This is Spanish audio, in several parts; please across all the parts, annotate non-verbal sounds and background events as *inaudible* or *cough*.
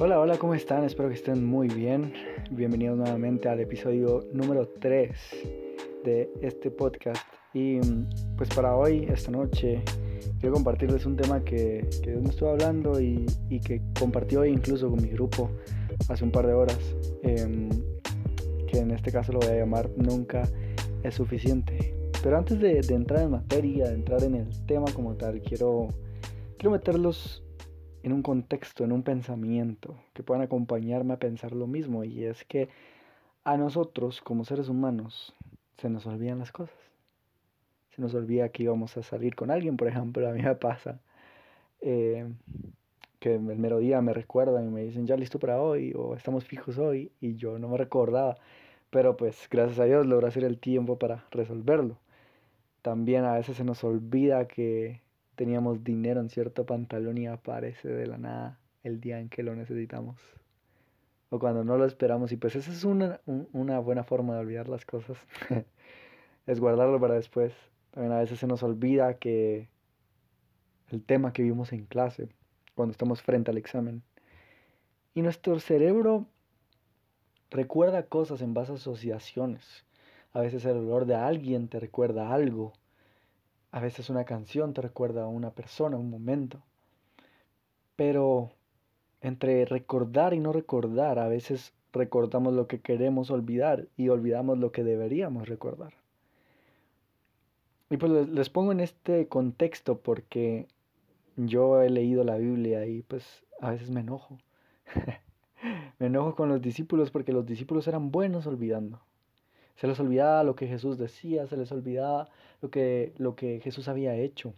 Hola, hola, ¿cómo están? Espero que estén muy bien. Bienvenidos nuevamente al episodio número 3 de este podcast. Y pues para hoy, esta noche, quiero compartirles un tema que, que me estuvo hablando y, que compartí hoy incluso con mi grupo hace un par de horas. Eh, que en este caso lo voy a llamar Nunca es suficiente. Pero antes de, de entrar en materia, de entrar en el tema como tal, quiero, quiero meterlos en un contexto, en un pensamiento, que puedan acompañarme a pensar lo mismo. Y es que a nosotros, como seres humanos, se nos olvidan las cosas. Se nos olvida que íbamos a salir con alguien, por ejemplo, a mí me pasa. Eh, que el mero día me recuerdan y me dicen, ya listo para hoy, o estamos fijos hoy, y yo no me recordaba. Pero pues gracias a Dios logré hacer el tiempo para resolverlo. También a veces se nos olvida que teníamos dinero en cierto pantalón y aparece de la nada el día en que lo necesitamos. O cuando no lo esperamos. Y pues esa es una, una buena forma de olvidar las cosas. *laughs* es guardarlo para después. También a veces se nos olvida que el tema que vimos en clase, cuando estamos frente al examen. Y nuestro cerebro recuerda cosas en base a asociaciones. A veces el olor de alguien te recuerda algo a veces una canción te recuerda a una persona, un momento. Pero entre recordar y no recordar, a veces recordamos lo que queremos olvidar y olvidamos lo que deberíamos recordar. Y pues les pongo en este contexto porque yo he leído la Biblia y pues a veces me enojo. *laughs* me enojo con los discípulos porque los discípulos eran buenos olvidando. Se les olvidaba lo que Jesús decía, se les olvidaba lo que, lo que Jesús había hecho.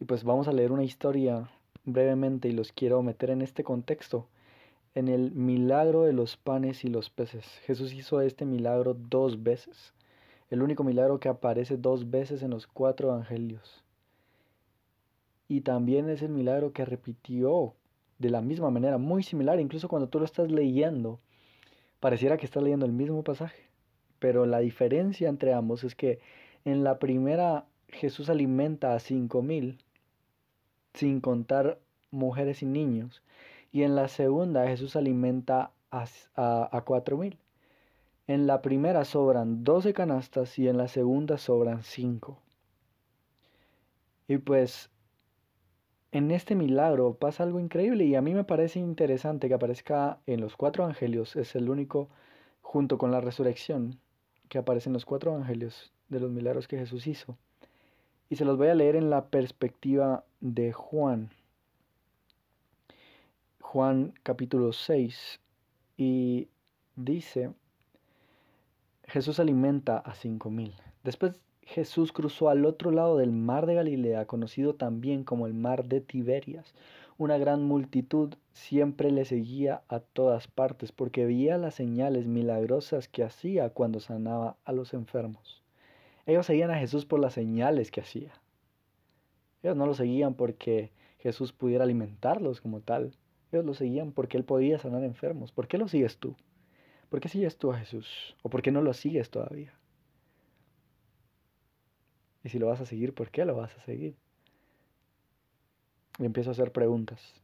Y pues vamos a leer una historia brevemente y los quiero meter en este contexto, en el milagro de los panes y los peces. Jesús hizo este milagro dos veces, el único milagro que aparece dos veces en los cuatro evangelios. Y también es el milagro que repitió de la misma manera, muy similar, incluso cuando tú lo estás leyendo pareciera que estás leyendo el mismo pasaje, pero la diferencia entre ambos es que en la primera Jesús alimenta a cinco mil, sin contar mujeres y niños, y en la segunda Jesús alimenta a, a, cuatro mil. En la primera sobran doce canastas y en la segunda sobran cinco. Y pues en este milagro pasa algo increíble y a mí me parece interesante que aparezca en los cuatro evangelios. Es el único, junto con la resurrección, que aparece en los cuatro evangelios de los milagros que Jesús hizo. Y se los voy a leer en la perspectiva de Juan. Juan capítulo 6. Y dice, Jesús alimenta a cinco mil. Después Jesús cruzó al otro lado del mar de Galilea, conocido también como el mar de Tiberias. Una gran multitud siempre le seguía a todas partes porque veía las señales milagrosas que hacía cuando sanaba a los enfermos. Ellos seguían a Jesús por las señales que hacía. Ellos no lo seguían porque Jesús pudiera alimentarlos como tal. Ellos lo seguían porque Él podía sanar enfermos. ¿Por qué lo sigues tú? ¿Por qué sigues tú a Jesús? ¿O por qué no lo sigues todavía? Y si lo vas a seguir, ¿por qué lo vas a seguir? Y empiezo a hacer preguntas.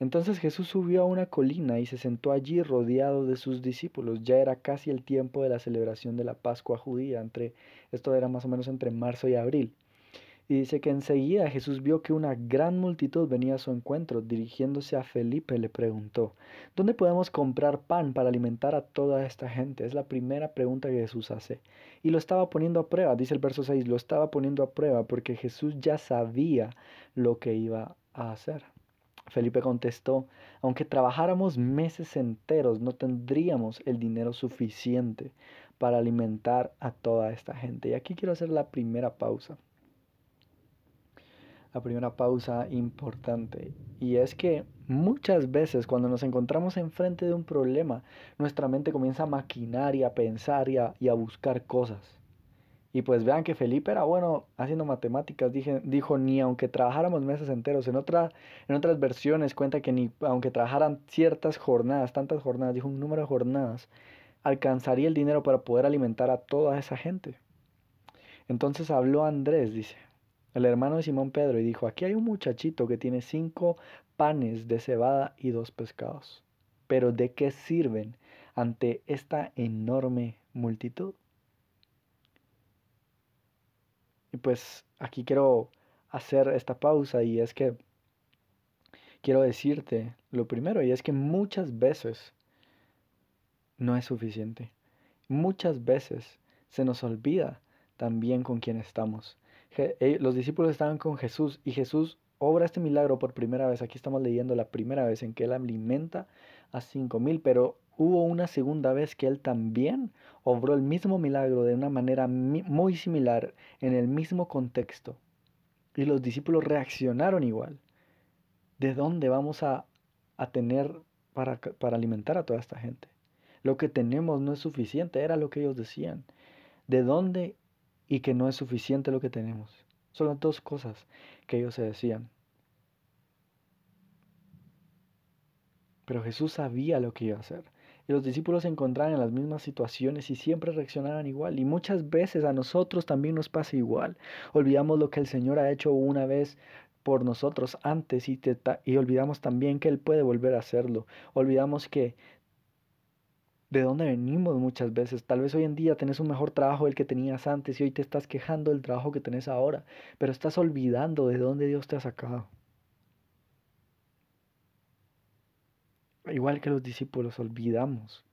Entonces Jesús subió a una colina y se sentó allí rodeado de sus discípulos. Ya era casi el tiempo de la celebración de la Pascua judía. Entre, esto era más o menos entre marzo y abril. Y dice que enseguida Jesús vio que una gran multitud venía a su encuentro. Dirigiéndose a Felipe le preguntó, ¿dónde podemos comprar pan para alimentar a toda esta gente? Es la primera pregunta que Jesús hace. Y lo estaba poniendo a prueba, dice el verso 6, lo estaba poniendo a prueba porque Jesús ya sabía lo que iba a hacer. Felipe contestó, aunque trabajáramos meses enteros, no tendríamos el dinero suficiente para alimentar a toda esta gente. Y aquí quiero hacer la primera pausa la primera pausa importante. Y es que muchas veces cuando nos encontramos enfrente de un problema, nuestra mente comienza a maquinar y a pensar y a, buscar cosas. Y pues vean que Felipe era bueno haciendo matemáticas, dijo, ni aunque trabajáramos meses enteros. En, otra, en otras versiones cuenta que ni aunque trabajaran ciertas jornadas, tantas jornadas, dijo un número de jornadas, alcanzaría el dinero para poder alimentar a toda esa gente. Entonces habló Andrés, dice, el hermano de Simón Pedro, y dijo, aquí hay un muchachito que tiene cinco panes de cebada y dos pescados. Pero ¿de qué sirven ante esta enorme multitud? Y pues aquí quiero hacer esta pausa y es que quiero decirte lo primero y es que muchas veces no es suficiente. Muchas veces se nos olvida también con quién estamos. Los discípulos estaban con Jesús y Jesús obra este milagro por primera vez. Aquí estamos leyendo la primera vez en que Él alimenta a cinco mil, pero hubo una segunda vez que Él también obró el mismo milagro de una manera muy similar, en el mismo contexto. Y los discípulos reaccionaron igual. ¿De dónde vamos a, a tener para, para alimentar a toda esta gente? Lo que tenemos no es suficiente, era lo que ellos decían. ¿De dónde y que no es suficiente lo que tenemos. Son las dos cosas que ellos se decían. Pero Jesús sabía lo que iba a hacer. Y los discípulos se encontraban en las mismas situaciones y siempre reaccionaban igual. Y muchas veces a nosotros también nos pasa igual. Olvidamos lo que el Señor ha hecho una vez por nosotros antes y, y olvidamos también que Él puede volver a hacerlo. Olvidamos que de dónde venimos muchas veces. Tal vez hoy en día tenés un mejor trabajo del que tenías antes y hoy te estás quejando del trabajo que tenés ahora, pero estás olvidando de dónde Dios te ha sacado. Igual que los discípulos, olvidamos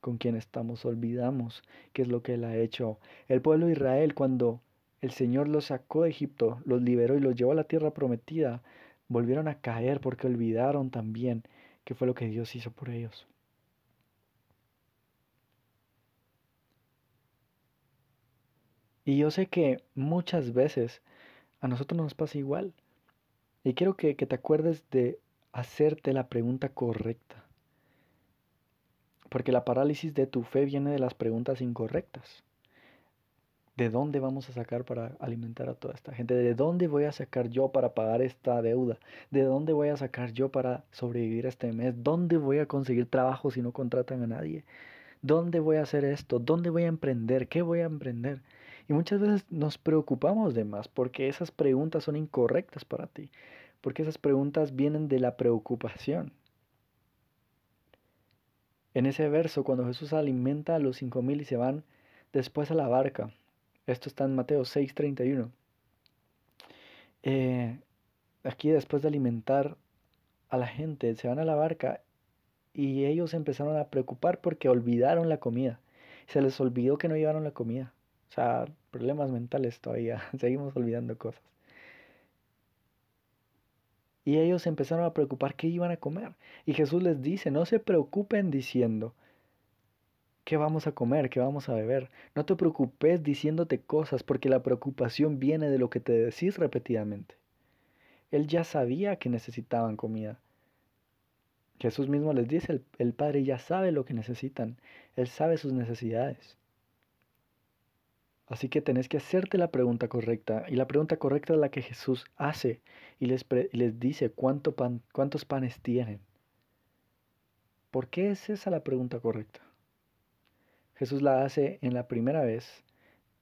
con quién estamos, olvidamos qué es lo que Él ha hecho. El pueblo de Israel, cuando el Señor los sacó de Egipto, los liberó y los llevó a la tierra prometida, volvieron a caer porque olvidaron también qué fue lo que Dios hizo por ellos. Y yo sé que muchas veces a nosotros nos pasa igual. Y quiero que, te acuerdes de hacerte la pregunta correcta. Porque la parálisis de tu fe viene de las preguntas incorrectas. ¿De dónde vamos a sacar para alimentar a toda esta gente? ¿De dónde voy a sacar yo para pagar esta deuda? ¿De dónde voy a sacar yo para sobrevivir este mes? ¿Dónde voy a conseguir trabajo si no contratan a nadie? ¿Dónde voy a hacer esto? ¿Dónde voy a emprender? ¿Qué voy a emprender? Y muchas veces nos preocupamos de más porque esas preguntas son incorrectas para ti, porque esas preguntas vienen de la preocupación. En ese verso, cuando Jesús alimenta a los cinco mil y se van después a la barca, esto está en Mateo 6:31. Eh, aquí después de alimentar a la gente, se van a la barca y ellos empezaron a preocupar porque olvidaron la comida. Se les olvidó que no llevaron la comida. O sea, problemas mentales todavía, *laughs* seguimos olvidando cosas. Y ellos empezaron a preocupar qué iban a comer. Y Jesús les dice, no se preocupen diciendo, ¿qué vamos a comer? ¿Qué vamos a beber? No te preocupes diciéndote cosas porque la preocupación viene de lo que te decís repetidamente. Él ya sabía que necesitaban comida. Jesús mismo les dice, el, el Padre ya sabe lo que necesitan. Él sabe sus necesidades. Así que tenés que hacerte la pregunta correcta. Y la pregunta correcta es la que Jesús hace y les, les dice cuánto pan, cuántos panes tienen. ¿Por qué es esa la pregunta correcta? Jesús la hace en la primera vez.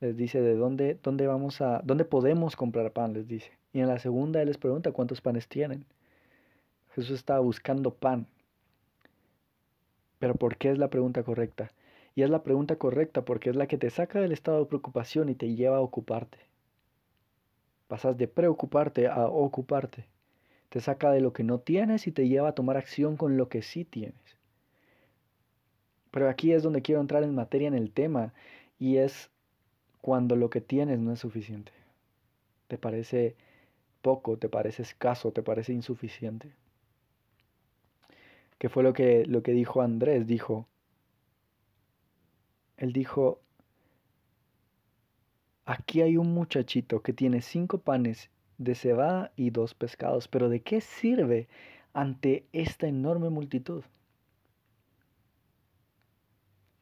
Les dice de dónde, dónde vamos a, dónde podemos comprar pan, les dice. Y en la segunda él les pregunta cuántos panes tienen. Jesús estaba buscando pan. Pero ¿por qué es la pregunta correcta? Y es la pregunta correcta porque es la que te saca del estado de preocupación y te lleva a ocuparte. Pasas de preocuparte a ocuparte. Te saca de lo que no tienes y te lleva a tomar acción con lo que sí tienes. Pero aquí es donde quiero entrar en materia en el tema y es cuando lo que tienes no es suficiente. Te parece poco, te parece escaso, te parece insuficiente. ¿Qué fue lo que, lo que dijo Andrés? Dijo, él dijo, aquí hay un muchachito que tiene cinco panes de cebada y dos pescados, pero ¿de qué sirve ante esta enorme multitud?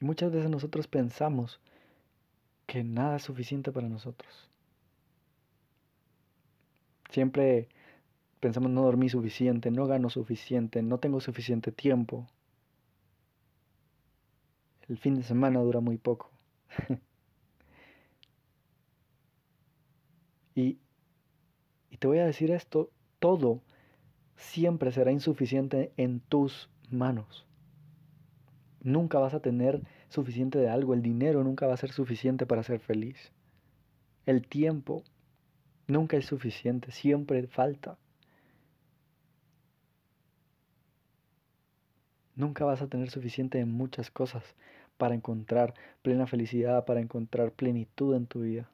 Y muchas veces nosotros pensamos que nada es suficiente para nosotros. Siempre pensamos no dormí suficiente, no gano suficiente, no tengo suficiente tiempo, el fin de semana dura muy poco. *laughs* y Y te voy a decir esto, todo siempre será insuficiente en tus manos. Nunca vas a tener suficiente de algo, el dinero nunca va a ser suficiente para ser feliz. El tiempo nunca es suficiente, siempre falta. Nunca vas a tener suficiente de muchas cosas para encontrar plena felicidad, para encontrar plenitud en tu vida.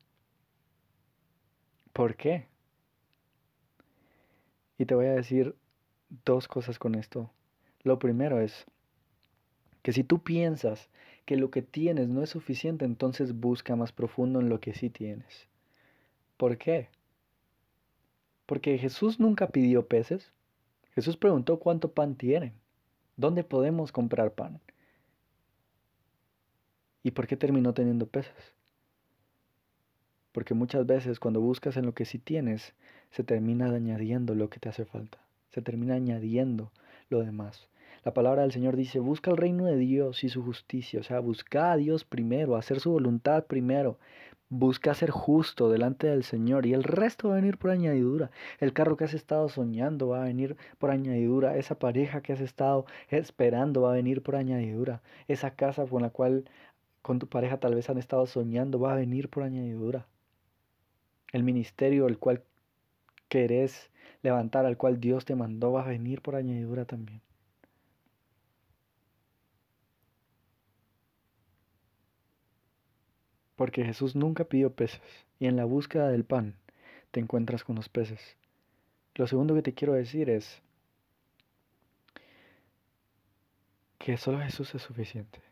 ¿Por qué? Y te voy a decir dos cosas con esto. Lo primero es que si tú piensas que lo que tienes no es suficiente, entonces busca más profundo en lo que sí tienes. ¿Por qué? Porque Jesús nunca pidió peces. Jesús preguntó cuánto pan tienen. ¿Dónde podemos comprar pan? ¿Y por qué terminó teniendo peces? Porque muchas veces cuando buscas en lo que sí tienes, se termina añadiendo lo que te hace falta. Se termina añadiendo lo demás. La palabra del Señor dice, busca el reino de Dios y su justicia. O sea, busca a Dios primero, hacer su voluntad primero. Busca ser justo delante del Señor y el resto va a venir por añadidura. El carro que has estado soñando va a venir por añadidura. Esa pareja que has estado esperando va a venir por añadidura. Esa casa con la cual con tu pareja tal vez han estado soñando va a venir por añadidura. El ministerio el cual querés levantar, al cual Dios te mandó, va a venir por añadidura también. Porque Jesús nunca pidió peces y en la búsqueda del pan te encuentras con los peces. Lo segundo que te quiero decir es que solo Jesús es suficiente.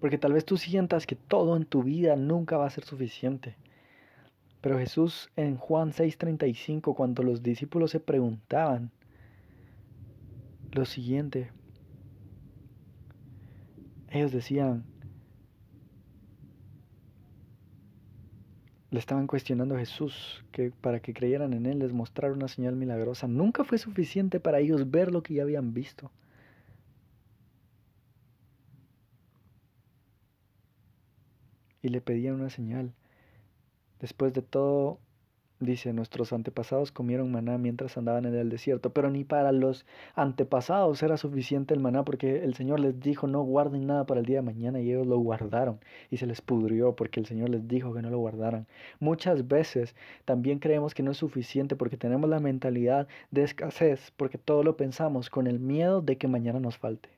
Porque tal vez tú sientas que todo en tu vida nunca va a ser suficiente. Pero Jesús en Juan 6:35, cuando los discípulos se preguntaban lo siguiente, ellos decían, le estaban cuestionando a Jesús que para que creyeran en Él les mostrara una señal milagrosa. Nunca fue suficiente para ellos ver lo que ya habían visto. Y le pedían una señal. Después de todo, Dice, nuestros antepasados comieron maná mientras andaban en el desierto, pero ni para los antepasados era suficiente el maná porque el Señor les dijo no guarden nada para el día de mañana y ellos lo guardaron y se les pudrió porque el Señor les dijo que no lo guardaran. Muchas veces también creemos que no es suficiente porque tenemos la mentalidad de escasez porque todo lo pensamos con el miedo de que mañana nos falte.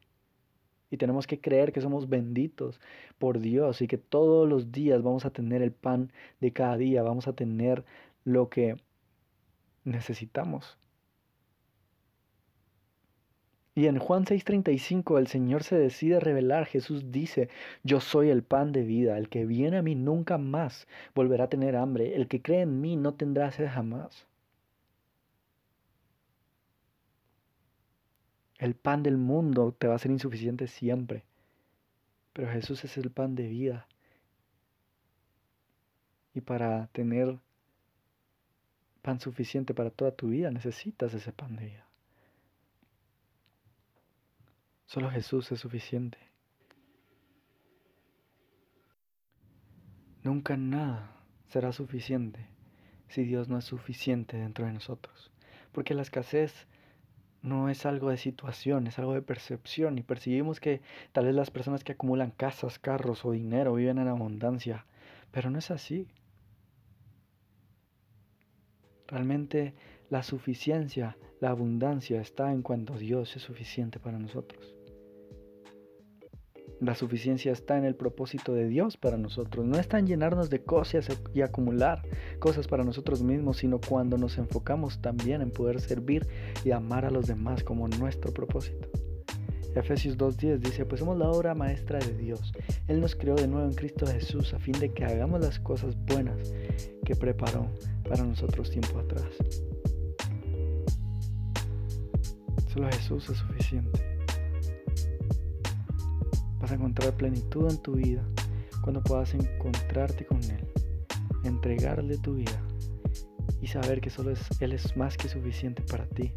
Y tenemos que creer que somos benditos por Dios y que todos los días vamos a tener el pan de cada día, vamos a tener lo que necesitamos. Y en Juan 6:35 el Señor se decide revelar. Jesús dice, yo soy el pan de vida. El que viene a mí nunca más volverá a tener hambre. El que cree en mí no tendrá sed jamás. El pan del mundo te va a ser insuficiente siempre. Pero Jesús es el pan de vida. Y para tener pan suficiente para toda tu vida, necesitas ese pan de vida. Solo Jesús es suficiente. Nunca nada será suficiente si Dios no es suficiente dentro de nosotros. Porque la escasez no es algo de situación, es algo de percepción. Y percibimos que tal vez las personas que acumulan casas, carros o dinero viven en abundancia. Pero no es así. Realmente la suficiencia, la abundancia está en cuando Dios es suficiente para nosotros. La suficiencia está en el propósito de Dios para nosotros. No está en llenarnos de cosas y acumular cosas para nosotros mismos, sino cuando nos enfocamos también en poder servir y amar a los demás como nuestro propósito. Efesios 2.10 dice, pues somos la obra maestra de Dios. Él nos creó de nuevo en Cristo Jesús a fin de que hagamos las cosas buenas que preparó para nosotros tiempo atrás. Solo Jesús es suficiente. Vas a encontrar plenitud en tu vida cuando puedas encontrarte con Él, entregarle tu vida y saber que solo es, Él es más que suficiente para ti.